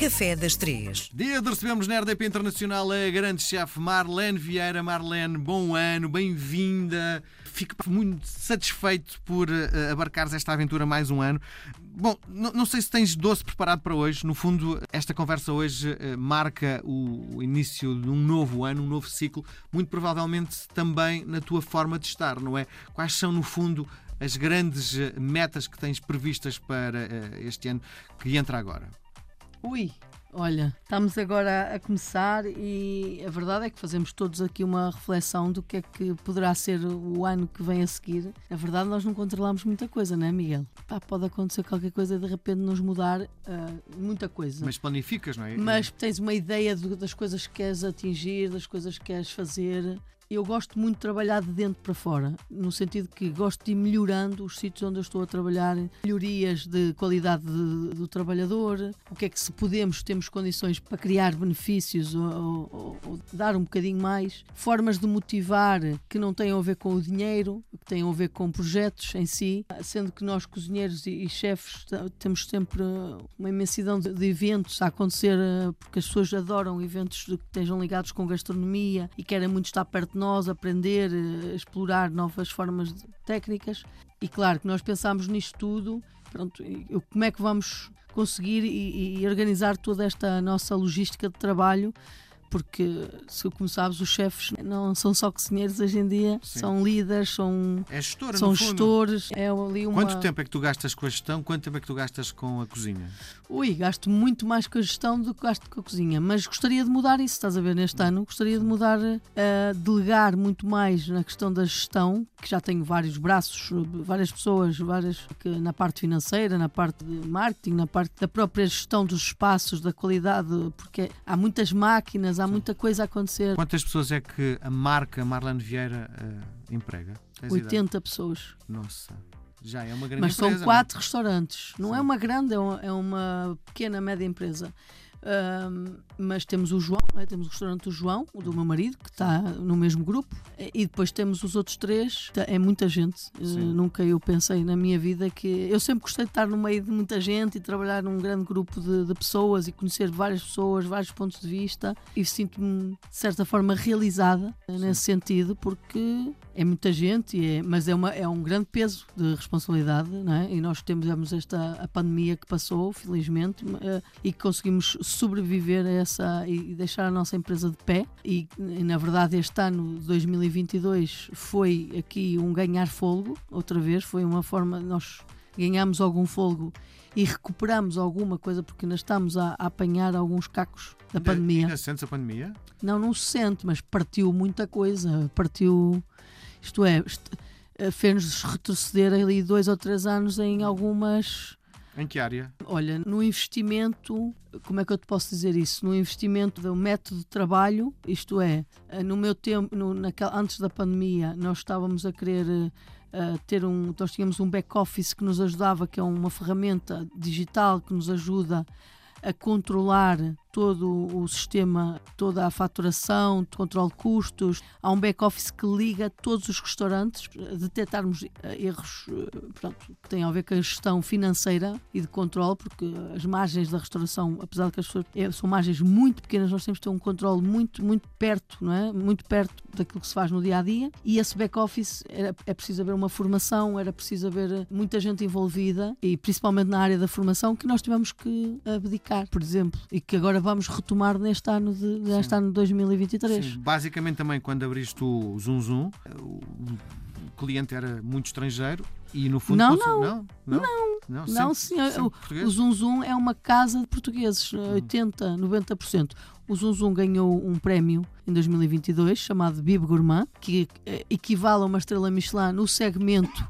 Café das Três. Dia de recebemos na RDP Internacional a grande chefe Marlene Vieira. Marlene, bom ano, bem-vinda. Fico muito satisfeito por uh, abarcares esta aventura mais um ano. Bom, não sei se tens doce preparado para hoje. No fundo, esta conversa hoje uh, marca o início de um novo ano, um novo ciclo, muito provavelmente também na tua forma de estar, não é? Quais são, no fundo, as grandes eh, metas que tens previstas para este ano que entra agora? Ui, olha, estamos agora a começar e a verdade é que fazemos todos aqui uma reflexão do que é que poderá ser o ano que vem a seguir. A verdade, nós não controlamos muita coisa, não é, Miguel? Pá, pode acontecer qualquer coisa e de repente nos mudar uh, muita coisa. Mas planificas, não é? Mas tens uma ideia das coisas que queres atingir, das coisas que queres fazer eu gosto muito de trabalhar de dentro para fora, no sentido que gosto de ir melhorando os sítios onde eu estou a trabalhar, melhorias de qualidade de, do trabalhador, o que é que se podemos, temos condições para criar benefícios ou, ou, ou, dar um bocadinho mais, formas de motivar que não tenham a ver com o dinheiro, que tenham a ver com projetos em si, sendo que nós cozinheiros e, e chefes temos sempre uma imensidão de, de, eventos a acontecer, eh, porque as pessoas adoram eventos que estejam ligados com gastronomia e querem muito estar perto nós, aprender, eh, explorar novas formas técnicas. E claro que nós pensámos nisto tudo, pronto, como é que vamos conseguir e, e organizar toda esta nossa logística de trabalho porque, se como sabes, os chefes não são só cozinheiros hoje em dia, Sim. são líderes, são, é gestora, são gestores. É ali uma... Quanto tempo é que tu gastas com a gestão? Quanto tempo é que tu gastas com a cozinha? Ui, gasto muito mais com a gestão do que gasto com a cozinha, mas gostaria de mudar isso, estás a ver, neste ano. Gostaria de mudar, uh, delegar muito mais na questão da gestão, que já tenho vários braços, várias pessoas, várias que, na parte financeira, na parte de marketing, na parte da própria gestão dos espaços, da qualidade, porque há muitas máquinas, há Sim. muita coisa a acontecer. Quantas pessoas é que a marca Marlene Vieira uh, emprega? Tens 80 ideia? pessoas. Nossa. Já é uma grande Mas empresa. são quatro não? restaurantes. Não é Sim. é uma grande, é uma pequena, média empresa mas temos o João, é? temos o restaurante do João, o do meu marido, que está no mesmo grupo, e depois temos os outros três. Tá, é muita gente. Uh, nunca eu pensei na minha vida que. Eu sempre gostei de estar no meio de muita gente e trabalhar num grande grupo de, de pessoas e conhecer várias pessoas, vários pontos de vista, e sinto-me, de certa forma, realizada Sim. nesse sentido, porque é muita gente, é, mas é, uma, é um grande peso de responsabilidade, não é? e nós temos esta a pandemia que passou, felizmente, uh, e que conseguimos sobreviver a essa e deixar a nossa empresa de pé. E, e na verdade, este ano 2022 foi aqui um ganhar fôlego, outra vez, foi uma forma, nós ganhamos algum fôlego e recuperamos alguma coisa porque ainda estamos a, a apanhar alguns cacos da ainda, pandemia. Ainda sentes a pandemia? Não, não se sente, mas partiu muita coisa. Partiu, isto é, eh, fez-nos retroceder ali dois ou três anos em algumas em que área? Olha, no investimento, como é que eu te posso dizer isso? No investimento do método de trabalho, isto é, eh, no meu tempo, no, naquela, antes da pandemia, nós estávamos a querer uh, ter um. Nós tínhamos um back-office que nos ajudava, que é uma ferramenta digital que nos ajuda a controlar todo o sistema, toda a faturação, controle de custos. Há um back-office que liga todos os restaurantes, detectarmos eh, erros eh, pronto, que têm a ver com a gestão financeira e de controle, porque as margens da restauração, apesar de que as pessoas é, são margens muito pequenas, nós temos que ter um controle muito, muito perto, não é? Muito perto daquilo que se faz no dia a dia. E esse back-office é preciso haver uma formação, era preciso haver eh, muita gente envolvida e principalmente na área da formação que nós tivemos que abdicar, por exemplo, e que agora vamos retomar neste ano de, neste ano de 2023. Sim, basicamente também quando abriste o Zoom Zoom, o cliente era muito estrangeiro e no fundo não, não, não, não, não, não, não senhor. O, o Zoom Zoom é uma casa de portugueses, hum. 80, 90%. O Zoom Zoom ganhou um prémio em 2022 chamado Bib Gourmand, que eh, equivale a uma estrela Michelin no segmento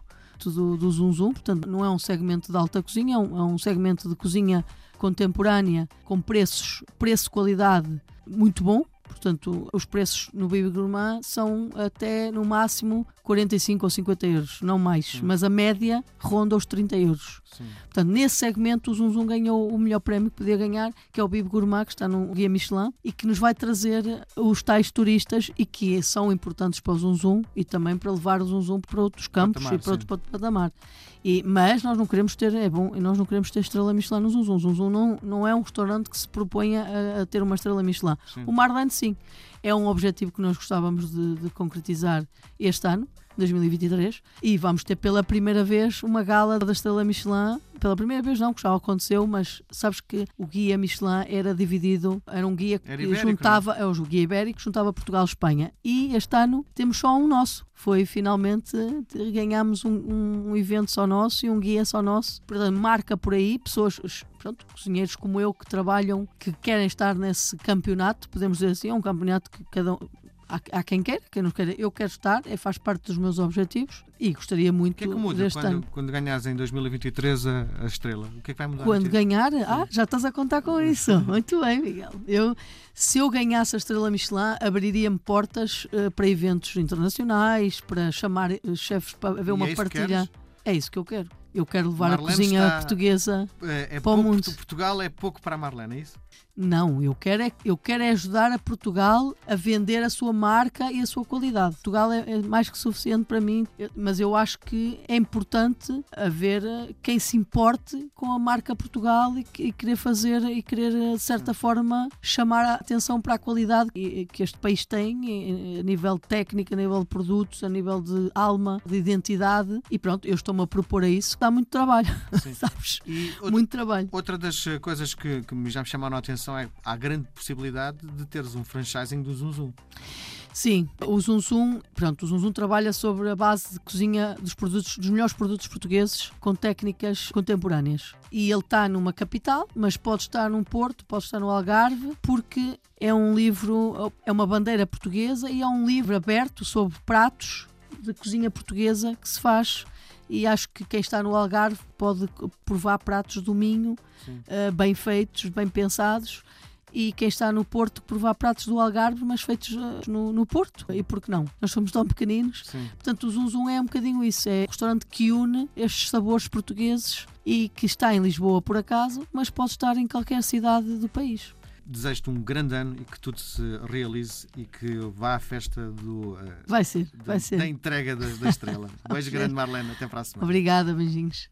do, do Zoom portanto não é um segmento de alta cozinha, é um, é um segmento de cozinha contemporânea com preços, preço-qualidade muito bom. Portanto, os preços no Baby Gourmand são até no máximo 45 ou 50 euros, não mais. Hum. Mas a média ronda os 30 euros. Sim. Portanto, nesse segmento, o Zum Zum ganhou o melhor prémio que podia ganhar, que é o Bibo Gourmand, que está no Guia Michelin, e que nos vai trazer os tais turistas e que são importantes para o Zum Zum e também para levar o Zum Zum para outros campos Patamar, e para outro sim. pat- patamar. E, mas nós não queremos ter, é bom, nós não queremos ter estrela Michelin no Zum Zum. Zum Zum não, não é um restaurante que se proponha a, a ter uma estrela Michelin. Sim. O Marlene, sim. É um objetivo que nós gostávamos de, de concretizar este ano, 2023, e vamos ter pela primeira vez uma gala da Estrela Michelin. Pela primeira vez, não, que já aconteceu, mas sabes que o guia Michelin era dividido, era um guia que ibérico, juntava, é o guia ibérico, juntava Portugal e Espanha. E este ano temos só um nosso. Foi finalmente ganhámos um, um, evento só nosso e um guia só nosso. Portanto, marca por aí pessoas, pronto, cozinheiros como eu que trabalham, que querem estar nesse campeonato, podemos dizer assim, é um campeonato que cada um. Há, há quem queira, quem não queira. Eu quero estar, é, faz parte dos meus objetivos e gostaria O muito que é que muda deste ano. quando, quando ganhares em 2023 a, a estrela? O que é que vai mudar? Quando ganhar, ah, já estás a contar com isso. Muito bem, Miguel. Eu, se eu ganhasse a estrela Michelin, abriria-me portas eh, para eventos internacionais, para chamar eh, chefes para haver E uma é que partilha. É isso que eu quero. Eu quero levar Marlene a cozinha está- portuguesa. É, é para o mundo. Portugal é pouco para a Marlene, é isso? Não, eu quero, é, eu quero é ajudar a Portugal a vender a sua marca e a sua qualidade. Portugal é, é mais que suficiente para mim, mas eu acho que é importante haver eh, quem se importe com a marca Portugal e, e querer fazer e querer, eh, de certa forma, chamar a atenção para a qualidade que, que este país tem eh, a nível técnico, a nível de produtos, a nível de alma, de identidade. E pronto, eu estou-me a propor a isso. Dá muito trabalho, sabes? Outra, Muito trabalho. outra das eh, coisas que, que me- já me chamaram a atenção é há grande possibilidade de teres um franchising do Zum. Sim, o Zum, pronto, o Zum trabalha sobre a base de cozinha dos produtos, dos melhores produtos portugueses com técnicas contemporâneas. E ele está numa capital, mas pode estar num Porto, pode estar no Algarve, porque é um livro, é uma bandeira portuguesa e é um livro aberto sobre pratos de cozinha portuguesa que se faz. E acho que quem está no Algarve pode provar pratos do Minho, eh, bem feitos, bem pensados e quem está no Porto provar pratos do Algarve, mas feitos eh, no, no Porto. E por que não? Nós somos tão pequeninos. Sim. Portanto, o Zum Zum é um bocadinho isso. É um restaurante que une estes sabores portugueses e que está em Lisboa, por acaso, mas pode estar em qualquer cidade do país. Desejo-te um grande ano e que tudo se realize e que vá à festa do, eh, Vai ser, da, vai da ser. entrega da, da estrela. Beijo grande, Marlene. Até para a semana. Obrigada, beijinhos.